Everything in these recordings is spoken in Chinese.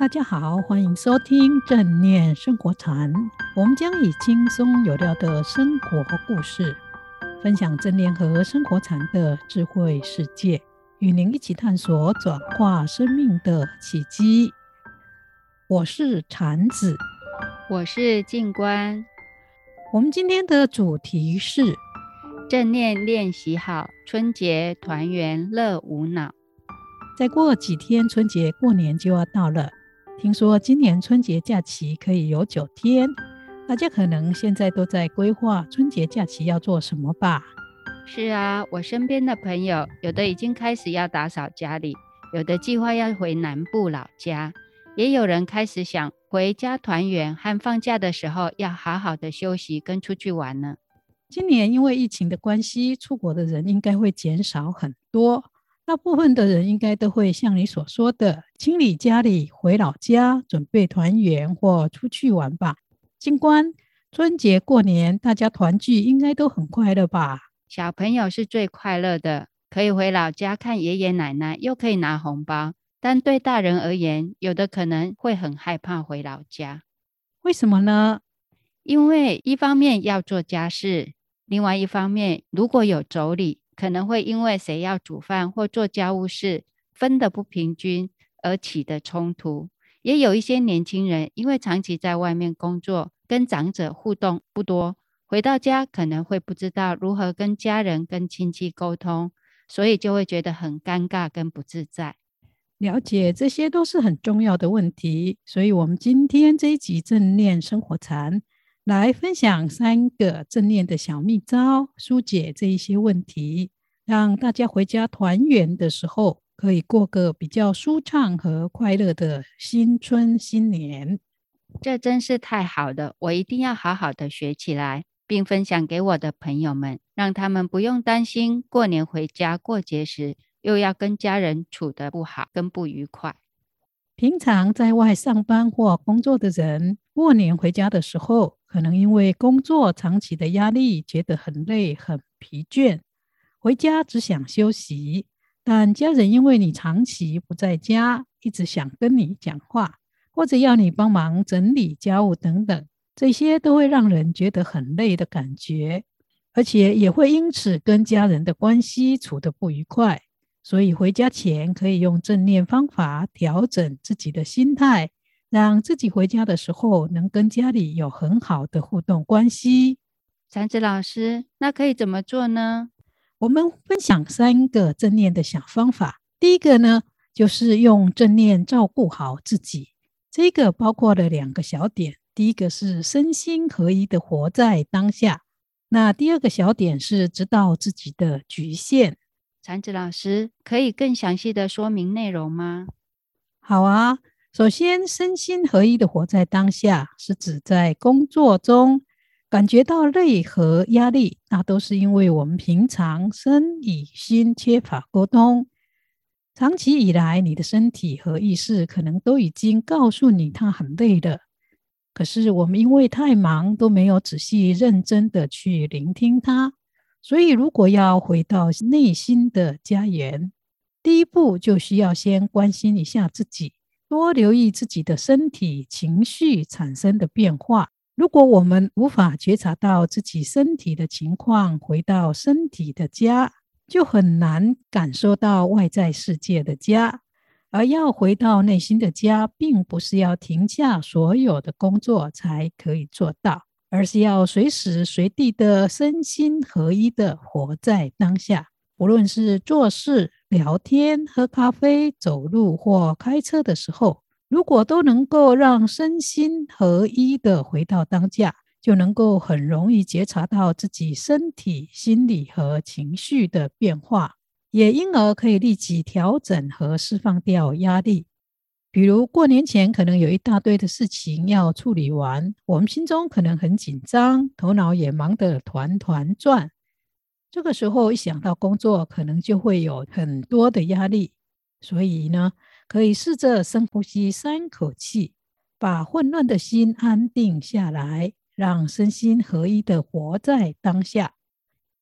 大家好，欢迎收听正念生活禅。我们将以轻松有料的生活故事，分享正念和生活禅的智慧世界，与您一起探索转化生命的契机。我是禅子，我是静观。我们今天的主题是正念练习好，春节团圆乐无脑。再过几天，春节过年就要到了。听说今年春节假期可以有九天，大家可能现在都在规划春节假期要做什么吧？是啊，我身边的朋友有的已经开始要打扫家里，有的计划要回南部老家，也有人开始想回家团圆和放假的时候要好好的休息跟出去玩呢。今年因为疫情的关系，出国的人应该会减少很多。大部分的人应该都会像你所说的，清理家里、回老家，准备团圆或出去玩吧。静观，春节过年大家团聚，应该都很快乐吧？小朋友是最快乐的，可以回老家看爷爷奶奶，又可以拿红包。但对大人而言，有的可能会很害怕回老家。为什么呢？因为一方面要做家事，另外一方面如果有妯娌。可能会因为谁要煮饭或做家务事分得不平均而起的冲突，也有一些年轻人因为长期在外面工作，跟长者互动不多，回到家可能会不知道如何跟家人、跟亲戚沟通，所以就会觉得很尴尬跟不自在。了解，这些都是很重要的问题，所以我们今天这一集正念生活禅。来分享三个正念的小秘招，疏解这一些问题，让大家回家团圆的时候可以过个比较舒畅和快乐的新春新年。这真是太好了，我一定要好好的学起来，并分享给我的朋友们，让他们不用担心过年回家过节时又要跟家人处得不好，跟不愉快。平常在外上班或工作的人，过年回家的时候，可能因为工作长期的压力，觉得很累、很疲倦，回家只想休息。但家人因为你长期不在家，一直想跟你讲话，或者要你帮忙整理家务等等，这些都会让人觉得很累的感觉，而且也会因此跟家人的关系处得不愉快。所以回家前可以用正念方法调整自己的心态。让自己回家的时候能跟家里有很好的互动关系。禅子老师，那可以怎么做呢？我们分享三个正念的小方法。第一个呢，就是用正念照顾好自己。这个包括了两个小点。第一个是身心合一的活在当下。那第二个小点是知道自己的局限。禅子老师，可以更详细的说明内容吗？好啊。首先，身心合一的活在当下，是指在工作中感觉到累和压力，那都是因为我们平常身与心缺乏沟通。长期以来，你的身体和意识可能都已经告诉你它很累了，可是我们因为太忙，都没有仔细认真的去聆听它。所以，如果要回到内心的家园，第一步就需要先关心一下自己。多留意自己的身体、情绪产生的变化。如果我们无法觉察到自己身体的情况，回到身体的家，就很难感受到外在世界的家。而要回到内心的家，并不是要停下所有的工作才可以做到，而是要随时随地的身心合一的活在当下。无论是做事、聊天、喝咖啡、走路或开车的时候，如果都能够让身心合一的回到当下，就能够很容易觉察到自己身体、心理和情绪的变化，也因而可以立即调整和释放掉压力。比如过年前可能有一大堆的事情要处理完，我们心中可能很紧张，头脑也忙得团团转。这个时候一想到工作，可能就会有很多的压力，所以呢，可以试着深呼吸三口气，把混乱的心安定下来，让身心合一的活在当下。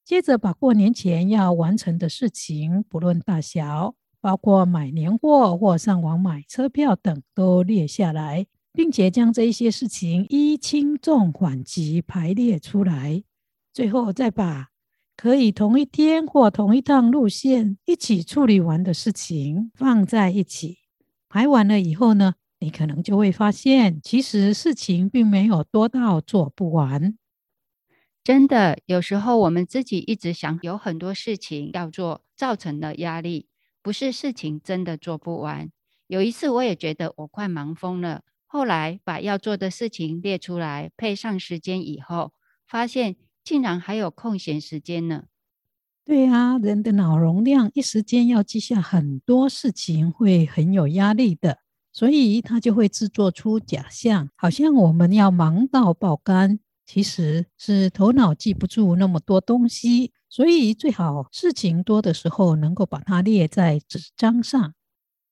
接着把过年前要完成的事情，不论大小，包括买年货或上网买车票等，都列下来，并且将这一些事情依轻重缓急排列出来，最后再把可以同一天或同一趟路线一起处理完的事情放在一起。排完了以后呢，你可能就会发现，其实事情并没有多到做不完。真的，有时候我们自己一直想有很多事情要做，造成了压力，不是事情真的做不完。有一次我也觉得我快忙疯了，后来把要做的事情列出来，配上时间以后，发现竟然还有空闲时间呢。对啊，人的脑容量一时间要记下很多事情，会很有压力的，所以他就会制作出假象，好像我们要忙到爆肝。其实是头脑记不住那么多东西，所以最好事情多的时候能够把它列在纸张上，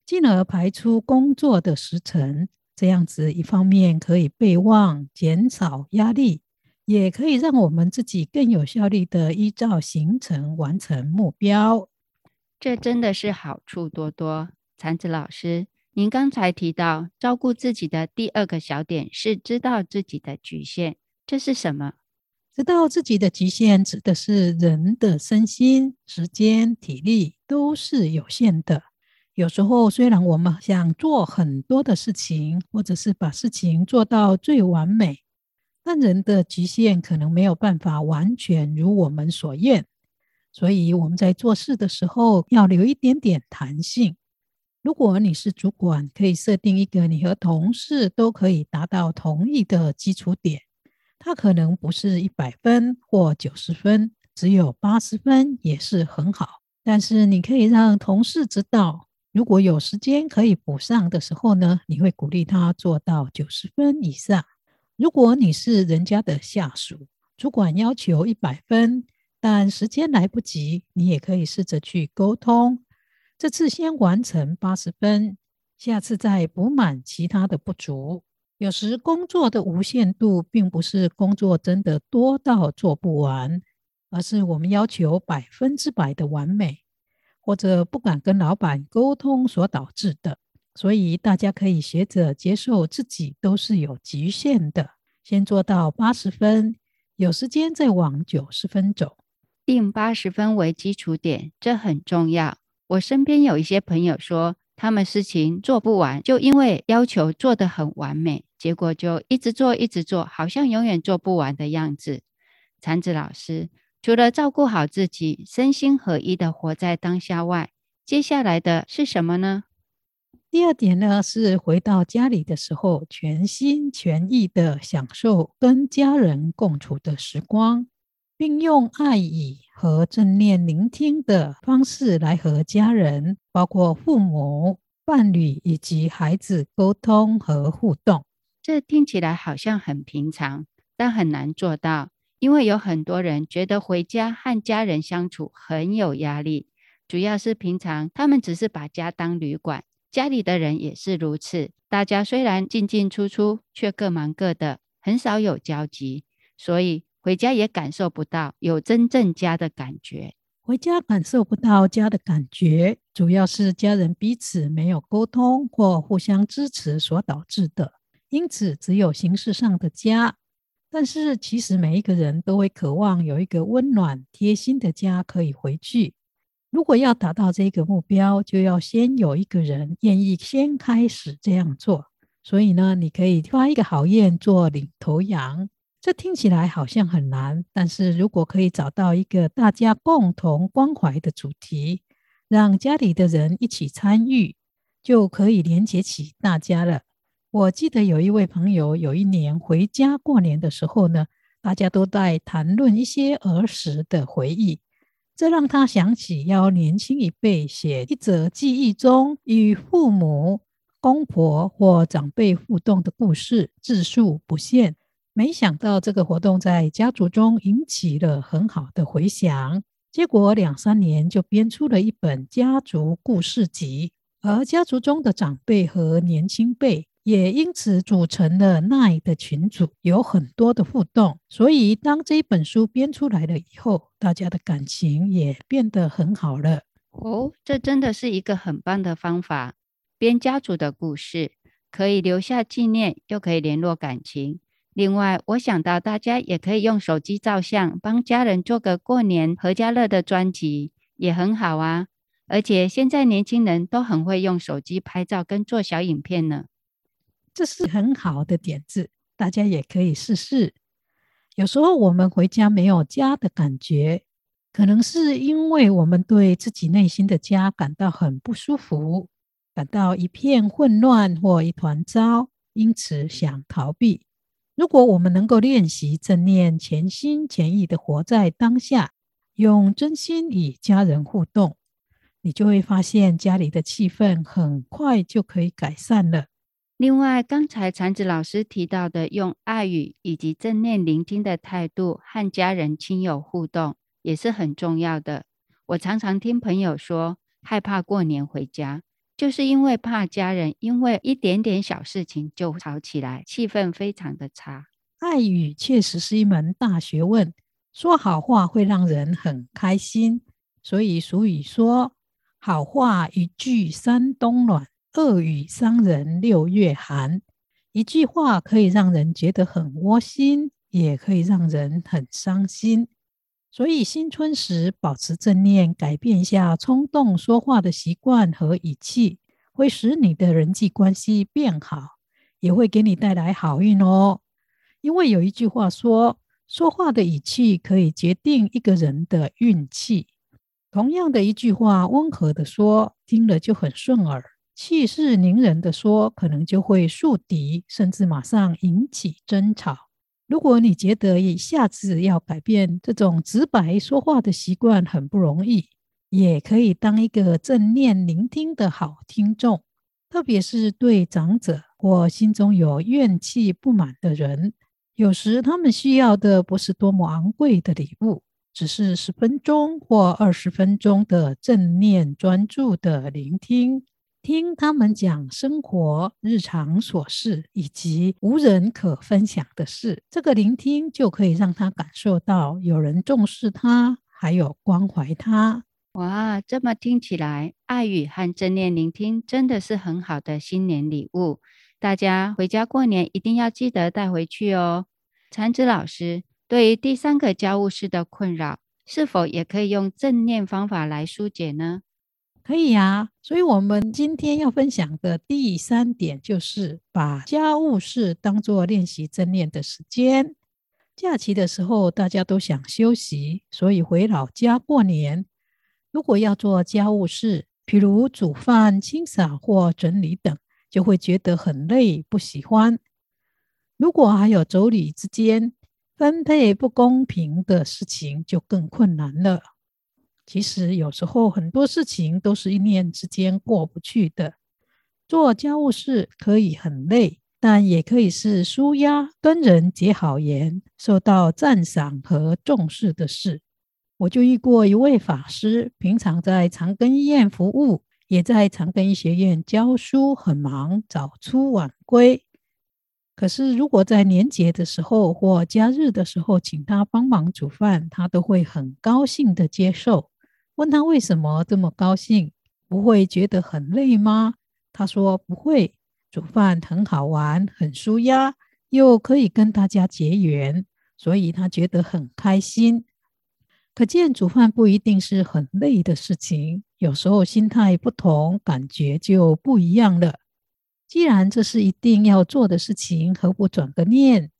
进而排出工作的时程。这样子一方面可以备忘，减少压力，也可以让我们自己更有效率的依照行程完成目标。这真的是好处多多。禅子老师，您刚才提到照顾自己的第二个小点是知道自己的局限。这是什么？知道自己的极限，指的是人的身心、时间、体力都是有限的。有时候，虽然我们想做很多的事情，或者是把事情做到最完美，但人的极限可能没有办法完全如我们所愿。所以，我们在做事的时候要留一点点弹性。如果你是主管，可以设定一个你和同事都可以达到同意的基础点。它可能不是一百分或九十分，只有八十分也是很好。但是你可以让同事知道，如果有时间可以补上的时候呢，你会鼓励他做到九十分以上。如果你是人家的下属，主管要求一百分，但时间来不及，你也可以试着去沟通，这次先完成八十分，下次再补满其他的不足。有时工作的无限度，并不是工作真的多到做不完，而是我们要求百分之百的完美，或者不敢跟老板沟通所导致的。所以大家可以学着接受自己都是有极限的，先做到八十分，有时间再往九十分走，定八十分为基础点，这很重要。我身边有一些朋友说，他们事情做不完，就因为要求做得很完美，结果就一直做，一直做，好像永远做不完的样子。禅子老师，除了照顾好自己，身心合一的活在当下外，接下来的是什么呢？第二点呢，是回到家里的时候，全心全意的享受跟家人共处的时光，并用爱意和正念聆听的方式来和家人，包括父母、伴侣以及孩子沟通和互动。这听起来好像很平常，但很难做到，因为有很多人觉得回家和家人相处很有压力。主要是平常他们只是把家当旅馆，家里的人也是如此。大家虽然进进出出，却各忙各的，很少有交集，所以。回家也感受不到有真正家的感觉，回家感受不到家的感觉，主要是家人彼此没有沟通或互相支持所导致的。因此，只有形式上的家。但是，其实每一个人都会渴望有一个温暖贴心的家可以回去。如果要达到这个目标，就要先有一个人愿意先开始这样做。所以呢，你可以发一个好愿做领头羊。这听起来好像很难，但是如果可以找到一个大家共同关怀的主题，让家里的人一起参与，就可以连接起大家了。我记得有一位朋友，有一年回家过年的时候呢，大家都在谈论一些儿时的回忆，这让他想起要年轻一辈写一则记忆中与父母、公婆或长辈互动的故事，字数不限。没想到这个活动在家族中引起了很好的回响，结果两三年就编出了一本家族故事集，而家族中的长辈和年轻辈也因此组成了 LINE 的群组，有很多的互动。所以当这一本书编出来了以后，大家的感情也变得很好了。哦，这真的是一个很棒的方法。编家族的故事，可以留下纪念，又可以联络感情。另外，我想到大家也可以用手机照相，帮家人做个过年合家乐的专辑，也很好啊。而且现在年轻人都很会用手机拍照跟做小影片呢，这是很好的点子，大家也可以试试。有时候我们回家没有家的感觉，可能是因为我们对自己内心的家感到很不舒服，感到一片混乱或一团糟，因此想逃避。如果我们能够练习正念，全心全意的活在当下，用真心与家人互动，你就会发现家里的气氛很快就可以改善了。另外，刚才禅子老师提到的，用爱语以及正念聆听的态度和家人亲友互动，也是很重要的。我常常听朋友说，害怕过年回家。就是因为怕家人因为一点点小事情就吵起来，气氛非常的差。爱语确实是一门大学问，说好话会让人很开心。所以俗语说：“好话一句三冬暖，恶语伤人六月寒。”一句话可以让人觉得很窝心，也可以让人很伤心。所以新春时保持正念，改变一下冲动说话的习惯和语气，会使你的人际关系变好，也会给你带来好运哦。因为有一句话说，说话的语气可以决定一个人的运气。同样的一句话，温和的说，听了就很顺耳；气势凌人的说，可能就会树敌，甚至马上引起争吵。如果你觉得一下子要改变这种直白说话的习惯很不容易，也可以当一个正念聆听的好听众，特别是对长者或心中有怨气不满的人，有时他们需要的不是多么昂贵的礼物，只是十分钟或二十分钟的正念专注的聆听。听他们讲生活日常琐事，以及无人可分享的事，这个聆听就可以让他感受到有人重视他，还有关怀他。哇，这么听起来，爱语和正念聆听真的是很好的新年礼物。大家回家过年一定要记得带回去哦。禅子老师，对于第三个家务事的困扰，是否也可以用正念方法来疏解呢？可以呀，所以我们今天要分享的第三点就是把家务事当作练习正念的时间。假期的时候，大家都想休息，所以回老家过年。如果要做家务事，譬如煮饭、清扫或整理等，就会觉得很累，不喜欢。如果还有妯娌之间分配不公平的事情，就更困难了。其实有时候很多事情都是一念之间过不去的。做家务事可以很累，但也可以是舒压、跟人结好缘、受到赞赏和重视的事。我就遇过一位法师，平常在长庚医院服务，也在长庚医学院教书，很忙，早出晚归。可是如果在年节的时候或假日的时候，请他帮忙煮饭，他都会很高兴的接受。问他为什么这么高兴？不会觉得很累吗？他说不会，煮饭很好玩，很舒压，又可以跟大家结缘，所以他觉得很开心。可见煮饭不一定是很累的事情，有时候心态不同，感觉就不一样了。既然这是一定要做的事情，何不转个念，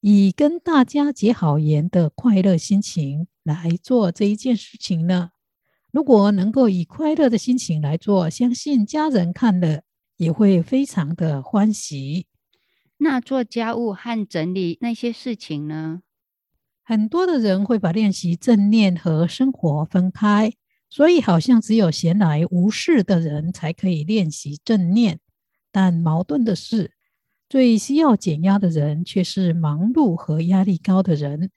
以跟大家结好缘的快乐心情来做这一件事情呢？如果能够以快乐的心情来做，相信家人看了也会非常的欢喜。那做家务和整理那些事情呢？很多的人会把练习正念和生活分开，所以好像只有闲来无事的人才可以练习正念。但矛盾的是，最需要减压的人却是忙碌和压力高的人。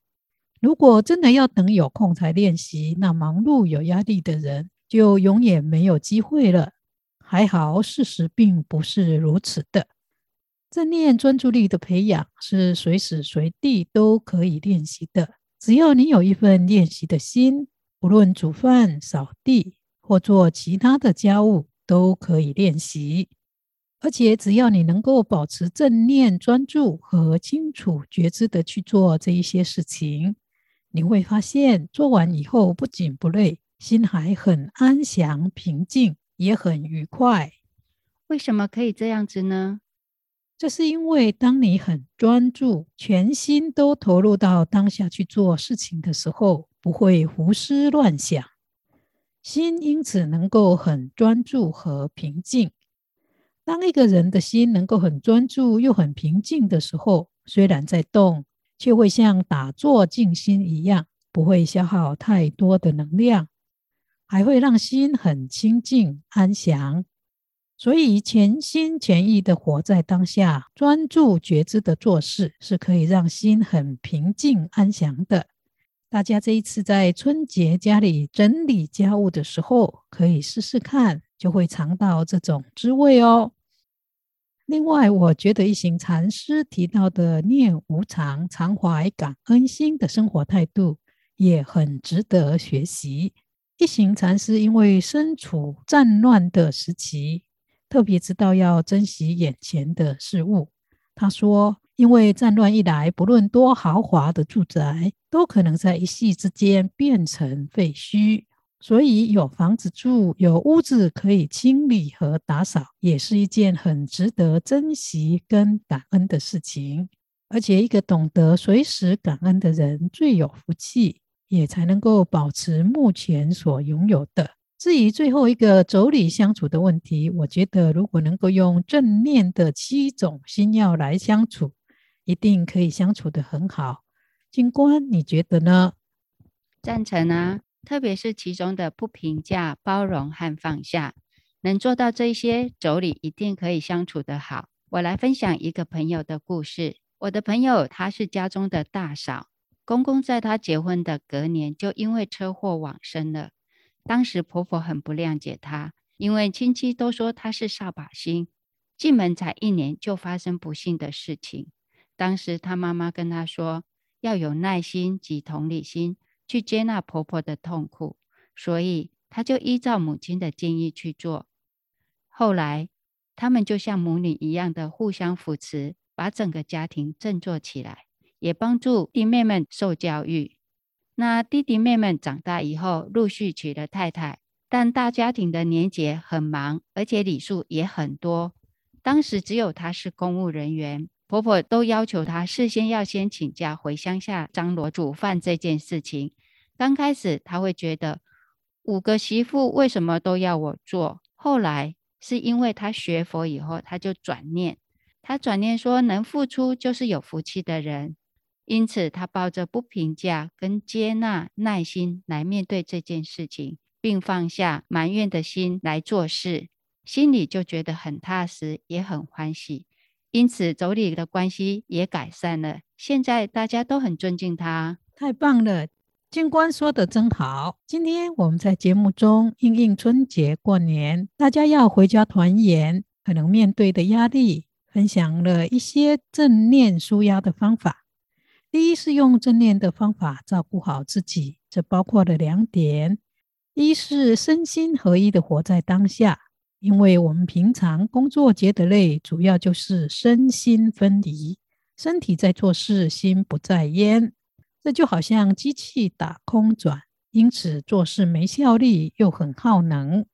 如果真的要等有空才练习，那忙碌有压力的人就永远没有机会了。还好，事实并不是如此的。正念专注力的培养是随时随地都可以练习的，只要你有一份练习的心，不论煮饭、扫地，或做其他的家务，都可以练习。而且只要你能够保持正念、专注和清楚觉知的去做这一些事情，你会发现做完以后不仅不累，心还很安详、平静，也很愉快。为什么可以这样子呢？这是因为当你很专注，全心都投入到当下去做事情的时候，不会胡思乱想，心因此能够很专注和平静。当一个人的心能够很专注又很平静的时候，虽然在动，却会像打坐静心一样，不会消耗太多的能量，还会让心很清静安详。所以，全心全意的活在当下，专注觉知的做事，是可以让心很平静安详的。大家这一次在春节家里整理家务的时候，可以试试看，就会尝到这种滋味哦。另外，我觉得一行禅师提到的念无常、常怀感恩心的生活态度也很值得学习。一行禅师因为身处战乱的时期，特别知道要珍惜眼前的事物。他说：“因为战乱一来，不论多豪华的住宅，都可能在一夕之间变成废墟。”所以有房子住，有屋子可以清理和打扫，也是一件很值得珍惜跟感恩的事情。而且，一个懂得随时感恩的人最有福气，也才能够保持目前所拥有的。至于最后一个妯娌相处的问题，我觉得如果能够用正念的七种心要来相处，一定可以相处得很好。静观，你觉得呢？赞成啊。特别是其中的不评价、包容和放下，能做到这些，妯娌一定可以相处得好。我来分享一个朋友的故事。我的朋友她是家中的大嫂，公公在她结婚的隔年就因为车祸往生了。当时婆婆很不谅解她，因为亲戚都说她是扫把星，进门才一年就发生不幸的事情。当时她妈妈跟她说，要有耐心及同理心。去接纳婆婆的痛苦，所以她就依照母亲的建议去做。后来，他们就像母女一样的互相扶持，把整个家庭振作起来，也帮助弟妹们受教育。那弟弟妹们长大以后，陆续娶了太太，但大家庭的年节很忙，而且礼数也很多。当时只有她是公务人员。婆婆都要求她事先要先请假回乡下张罗煮饭这件事情。刚开始她会觉得五个媳妇为什么都要我做？后来是因为她学佛以后，她就转念，她转念说能付出就是有福气的人，因此她抱着不评价跟接纳耐心来面对这件事情，并放下埋怨的心来做事，心里就觉得很踏实，也很欢喜。因此，妯娌的关系也改善了。现在大家都很尊敬他，太棒了！静观说得真好。今天我们在节目中应应春节过年，大家要回家团圆，可能面对的压力，分享了一些正念舒压的方法。第一是用正念的方法照顾好自己，这包括了两点：一是身心合一的活在当下。因为我们平常工作觉得累，主要就是身心分离，身体在做事，心不在焉，这就好像机器打空转，因此做事没效率又很耗能。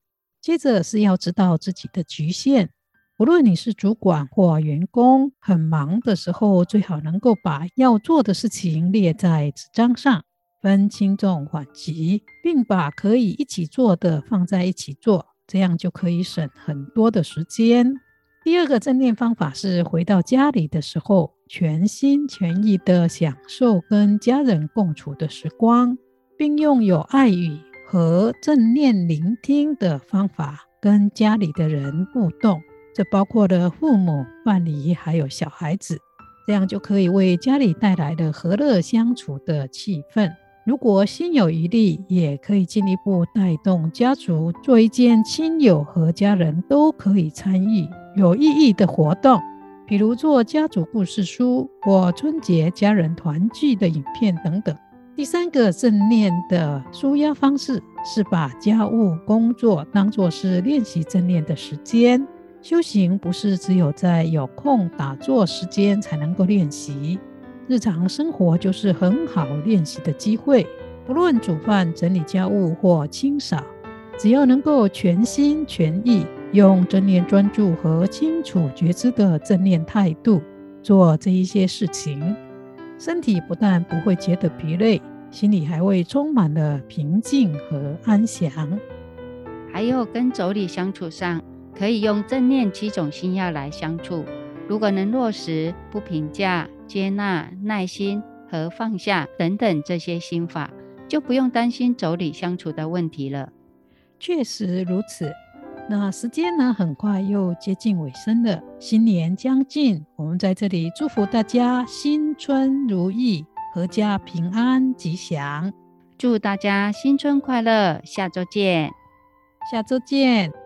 接着是要知道自己的局限，无论你是主管或员工，很忙的时候，最好能够把要做的事情列在纸张上，分轻重缓急，并把可以一起做的放在一起做。这样就可以省很多的时间。第二个正念方法是回到家里的时候，全心全意的享受跟家人共处的时光，并用有爱语和正念聆听的方法跟家里的人互动。这包括了父母、伴侣还有小孩子，这样就可以为家里带来了和乐相处的气氛。如果心有余力，也可以进一步带动家族做一件亲友和家人都可以参与有意义的活动，比如做家族故事书或春节家人团聚的影片等等。第三个正念的舒压方式是把家务工作当作是练习正念的时间。修行不是只有在有空打坐时间才能够练习，日常生活就是很好练习的机会。不论煮饭、整理家务或清扫，只要能够全心全意用正念专注和清楚觉知的正念态度做这一些事情，身体不但不会觉得疲累，心里还会充满了平静和安详。还有跟妯娌相处上，可以用正念七种心要来相处。如果能落实不评价、接纳、耐心和放下等等这些心法，就不用担心妯娌相处的问题了。确实如此。那时间呢，很快又接近尾声了。新年将近，我们在这里祝福大家新春如意，阖家平安吉祥。祝大家新春快乐！下周见。下周见。